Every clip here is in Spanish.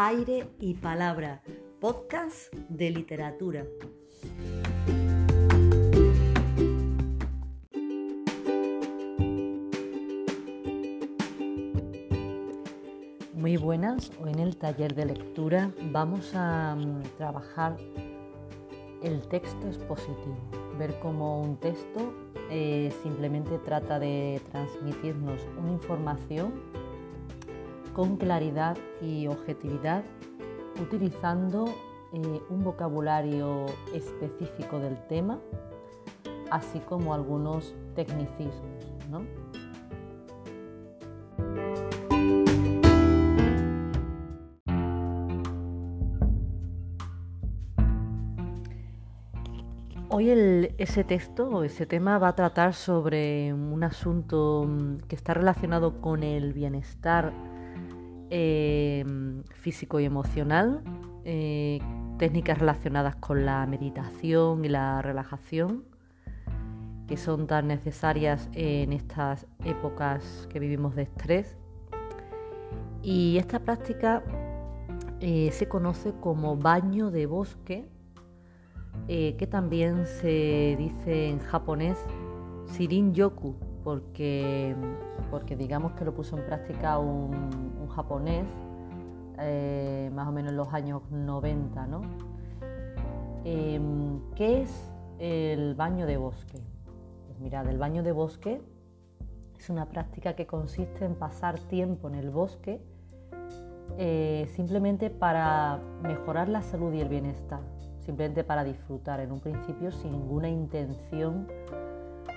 Aire y Palabra, podcast de literatura. Muy buenas, hoy en el taller de lectura vamos a mm, trabajar el texto expositivo, ver cómo un texto eh, simplemente trata de transmitirnos una información con claridad y objetividad utilizando eh, un vocabulario específico del tema, así como algunos tecnicismos. Hoy ese texto ese tema va a tratar sobre un asunto mm, que está relacionado con el bienestar Em, físico y emocional, eh, técnicas relacionadas con la meditación y la relajación, que son tan necesarias en estas épocas que vivimos de estrés. Y esta práctica eh, se conoce como baño de bosque, eh, que también se dice en japonés Sirin Yoku, porque, porque digamos que lo puso en práctica un, japonés eh, más o menos en los años 90. ¿no? Em, ¿Qué es el baño de bosque? Pues mirad, el baño de bosque es una práctica que consiste en pasar tiempo en el bosque eh, simplemente para mejorar la salud y el bienestar, simplemente para disfrutar en un principio sin ninguna intención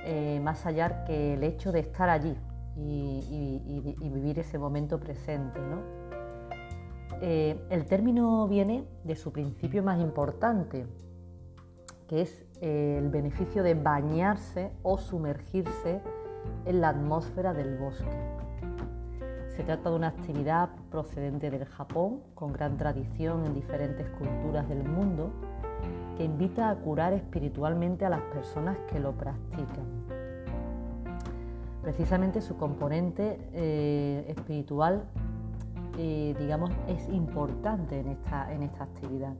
eh, más allá que el hecho de estar allí y, vivir ese momento presente. Eh, el término viene de su principio más importante, que es eh, el beneficio de bañarse o sumergirse en la atmósfera del bosque. Se trata de una actividad procedente del Japón, con gran tradición en diferentes culturas del mundo, que invita a curar espiritualmente a las personas que lo practican. Precisamente su componente eh, espiritual, eh, digamos, es importante en esta, en esta actividad.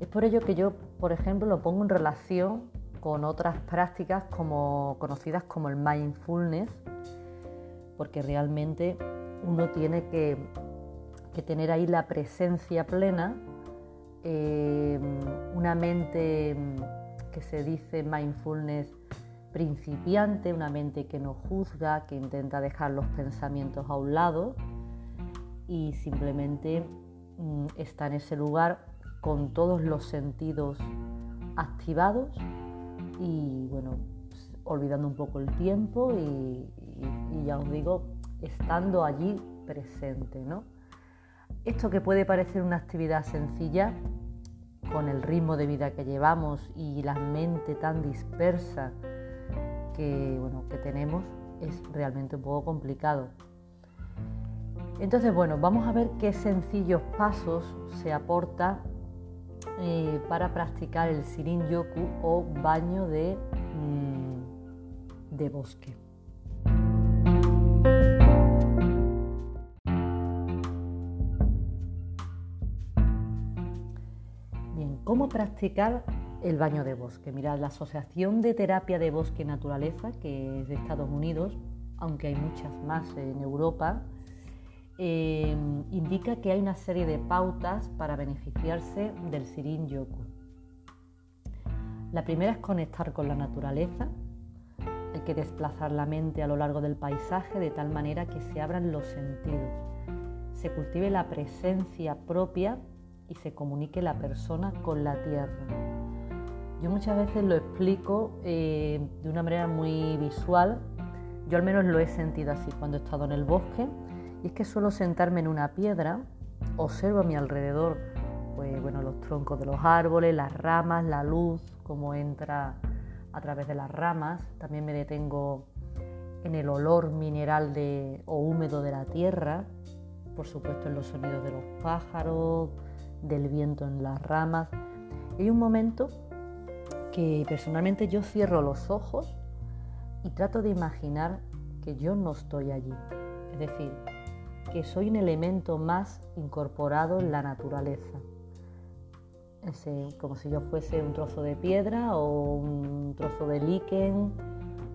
Es por ello que yo, por ejemplo, lo pongo en relación con otras prácticas como, conocidas como el mindfulness, porque realmente uno tiene que, que tener ahí la presencia plena Em, una mente em, que se dice mindfulness principiante, una mente que no juzga, que intenta dejar los pensamientos a un lado y simplemente mm, está en ese lugar con todos los sentidos activados y bueno, olvidando un poco el tiempo y, y ya os digo, estando allí presente, ¿no? Esto que puede parecer una actividad sencilla, con el ritmo de vida que llevamos y la mente tan dispersa que, bueno, que tenemos, es realmente un poco complicado. Entonces, bueno, vamos a ver qué sencillos pasos se aporta eh, para practicar el Sirin Yoku o baño de, mm, de bosque. Practicar el baño de bosque? Mirad, la Asociación de Terapia de Bosque y Naturaleza, que es de Estados Unidos, aunque hay muchas más en Europa, eh, indica que hay una serie de pautas para beneficiarse del Sirin Yoku. La primera es conectar con la naturaleza. Hay que desplazar la mente a lo largo del paisaje de tal manera que se abran los sentidos, se cultive la presencia propia y se comunique la persona con la tierra. Yo muchas veces lo explico eh, de una manera muy visual, yo al menos lo he sentido así cuando he estado en el bosque, y es que suelo sentarme en una piedra, observo a mi alrededor pues, bueno, los troncos de los árboles, las ramas, la luz, cómo entra a través de las ramas, también me detengo en el olor mineral de, o húmedo de la tierra, por supuesto en los sonidos de los pájaros, del viento en las ramas. hay un momento que personalmente yo cierro los ojos y trato de imaginar que yo no estoy allí. Es decir, que soy un elemento más incorporado en la naturaleza. como si yo fuese un trozo de piedra o un trozo de líquen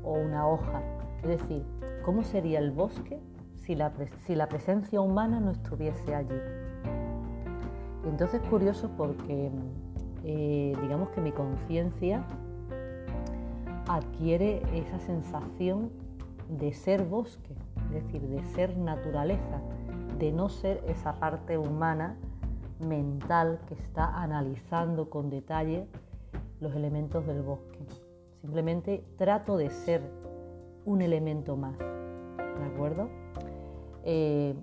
o una hoja. Es decir, ¿cómo sería el bosque si la, si la presencia humana no estuviese allí? Y entonces es curioso porque eh, digamos que mi conciencia adquiere esa sensación de ser bosque, es decir, de ser naturaleza, de no ser esa parte humana mental que está analizando con detalle los elementos del bosque. Simplemente trato de ser un elemento más, ¿de acuerdo? Eh,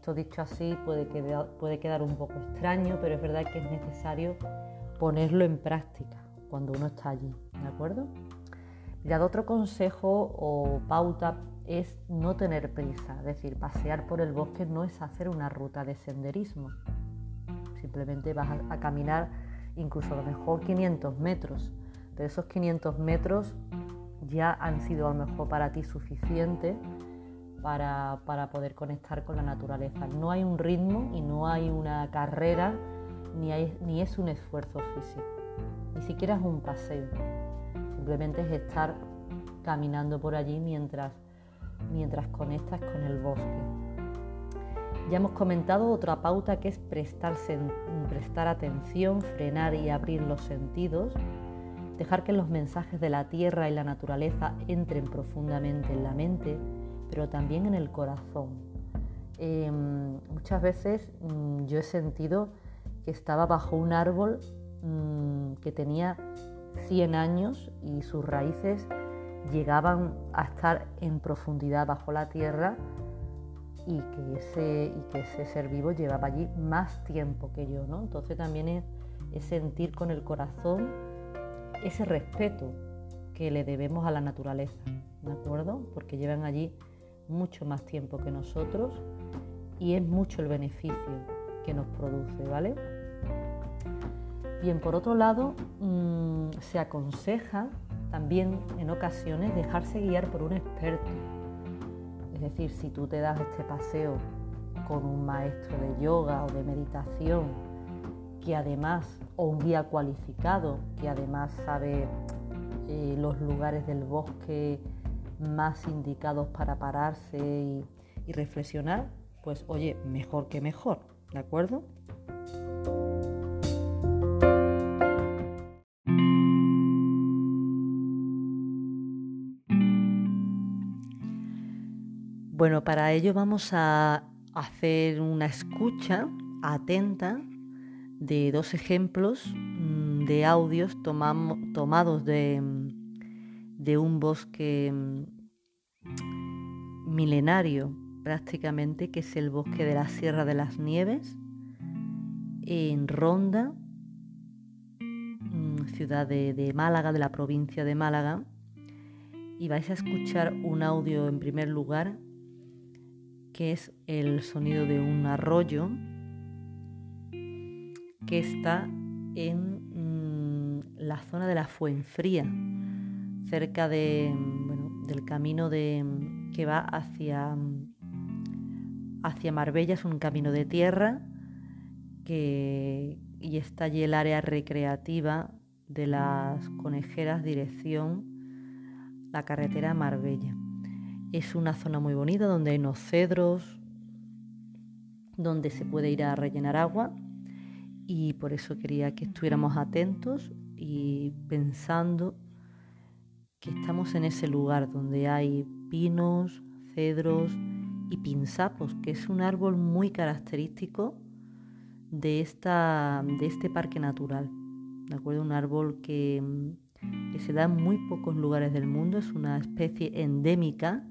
esto dicho así puede quedar, puede quedar un poco extraño, pero es verdad que es necesario ponerlo en práctica cuando uno está allí, ¿de acuerdo? Mirad, otro consejo o pauta es no tener prisa, es decir, pasear por el bosque no es hacer una ruta de senderismo. Simplemente vas a, caminar incluso a lo mejor 500 metros. De esos 500 metros ya han sido a lo mejor para ti suficiente para, poder conectar con la naturaleza. No hay un ritmo y no hay una carrera ni es un esfuerzo físico, ni siquiera es un paseo. Simplemente es estar caminando por allí mientras, mientras conectas con el bosque. Ya hemos comentado otra pauta que es prestarse, prestar atención, frenar y abrir los sentidos, dejar que los mensajes de la tierra y la naturaleza entren profundamente en la mente, pero también en el corazón. Em, muchas veces mm, yo he sentido que estaba bajo un árbol mm, que tenía 100 años y sus raíces llegaban a estar en profundidad bajo la tierra y que ese, y que ese ser vivo llevaba allí más tiempo que yo. ¿no? Entonces también es, sentir con el corazón ese respeto que le debemos a la naturaleza, ¿de acuerdo? Porque llevan allí mucho más tiempo que nosotros y es mucho el beneficio que nos produce, ¿vale? Bien, por otro lado, mm, se aconseja también en ocasiones dejarse guiar por un experto. Es decir, si tú te das este paseo con un maestro de yoga o de meditación, que además, o un guía cualificado, que además sabe eh, los lugares del bosque más indicados para pararse y, reflexionar, pues oye, mejor que mejor, ¿de acuerdo? Bueno, para ello vamos a hacer una escucha atenta de dos ejemplos mm, de audios tomados de, de, un bosque mm, milenario prácticamente, que es el bosque de la Sierra de las Nieves, en Ronda, mm, ciudad de, Málaga, de la provincia de Málaga. Y vais a escuchar un audio en primer lugar que es el sonido de un arroyo que está en mm, la zona de la Fuenfría, cerca de, del camino de, que va hacia, hacia Marbella, es un camino de tierra que, y está allí el área recreativa de las conejeras dirección la carretera Marbella. Es una zona muy bonita donde hay unos cedros, donde se puede ir a rellenar agua y por eso quería que estuviéramos atentos y pensando que estamos en ese lugar donde hay pinos, cedros y pinzapos, que es un árbol muy característico de, esta, de este parque natural. ¿De acuerdo? Un árbol que, que se da en muy pocos lugares del mundo, es una especie endémica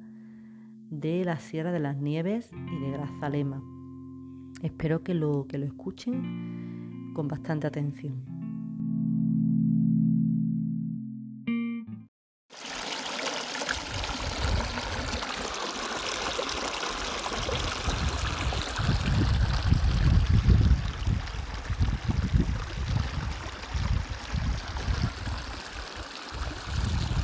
de la Sierra de las Nieves y de Grazalema. Espero que lo, que lo escuchen con bastante atención.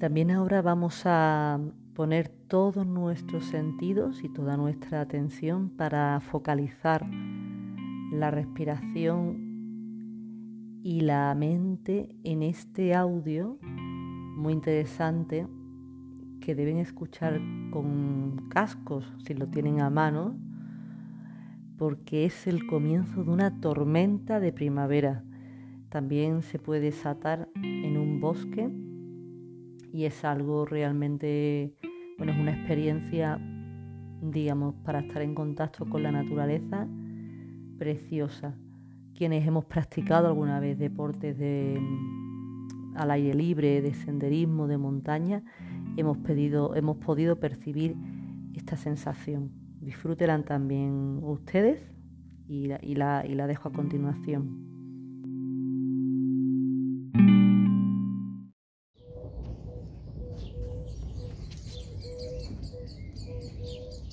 También ahora vamos a poner todos nuestros sentidos y toda nuestra atención para focalizar la respiración y la mente en este audio muy interesante que deben escuchar con cascos si lo tienen a mano porque es el comienzo de una tormenta de primavera. También se puede desatar en un bosque y es algo realmente, bueno, es una experiencia, digamos, para estar en contacto con la naturaleza preciosa. Quienes hemos practicado alguna vez deportes de, mm, al aire libre, de senderismo, de montaña, hemos, pedido, hemos podido percibir esta sensación. Disfrútenla también ustedes y y la dejo a continuación.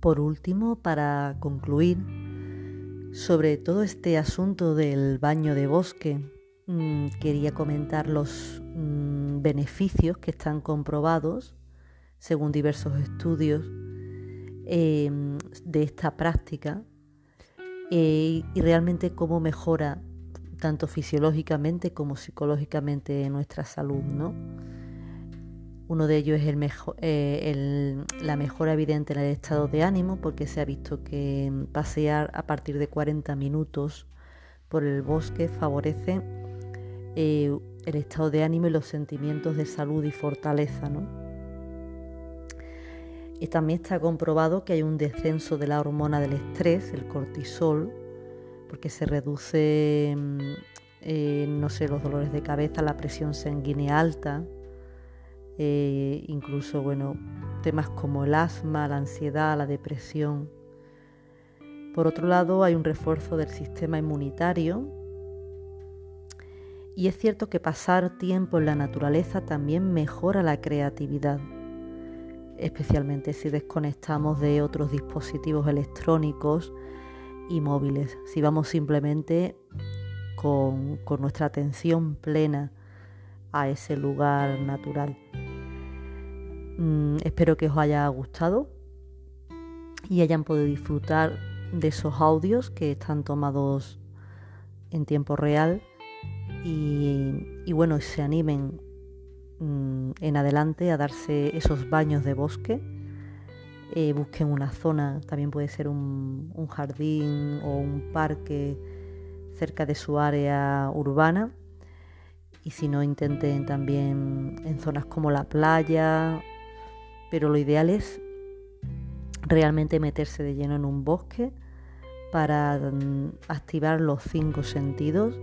Por último, para concluir, sobre todo este asunto del baño de bosque, mm, quería comentar los mm, beneficios que están comprobados, según diversos estudios, em, de esta práctica eh, y realmente cómo mejora tanto fisiológicamente como psicológicamente nuestra salud, ¿no? Uno de ellos es eh, la mejora evidente en el estado de ánimo, porque se ha visto que pasear a partir de 40 minutos por el bosque favorece eh, el estado de ánimo y los sentimientos de salud y fortaleza. Y también está comprobado que hay un descenso de la hormona del estrés, el cortisol, porque se reduce, mm, eh, no sé, los dolores de cabeza, la presión sanguínea alta, eh, incluso bueno, temas como el asma, la ansiedad, la depresión. Por otro lado, hay un refuerzo del sistema inmunitario y es cierto que pasar tiempo en la naturaleza también mejora la creatividad, especialmente si desconectamos de otros dispositivos electrónicos y móviles, si vamos simplemente con nuestra atención plena a ese lugar natural. Mm, espero que os haya gustado y hayan podido disfrutar de esos audios que están tomados en tiempo real y, bueno, se animen mm, en adelante a darse esos baños de bosque. Eh, busquen una zona, también puede ser un, un jardín o un parque cerca de su área urbana. Y si no, intenten también en zonas como la playa pero lo ideal es realmente meterse de lleno en un bosque para mm, activar los cinco sentidos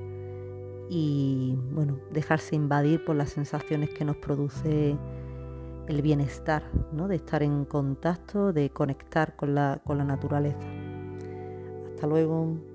y bueno, dejarse invadir por las sensaciones que nos produce el bienestar, ¿no? de estar en contacto, de conectar con la, con la naturaleza. Hasta luego.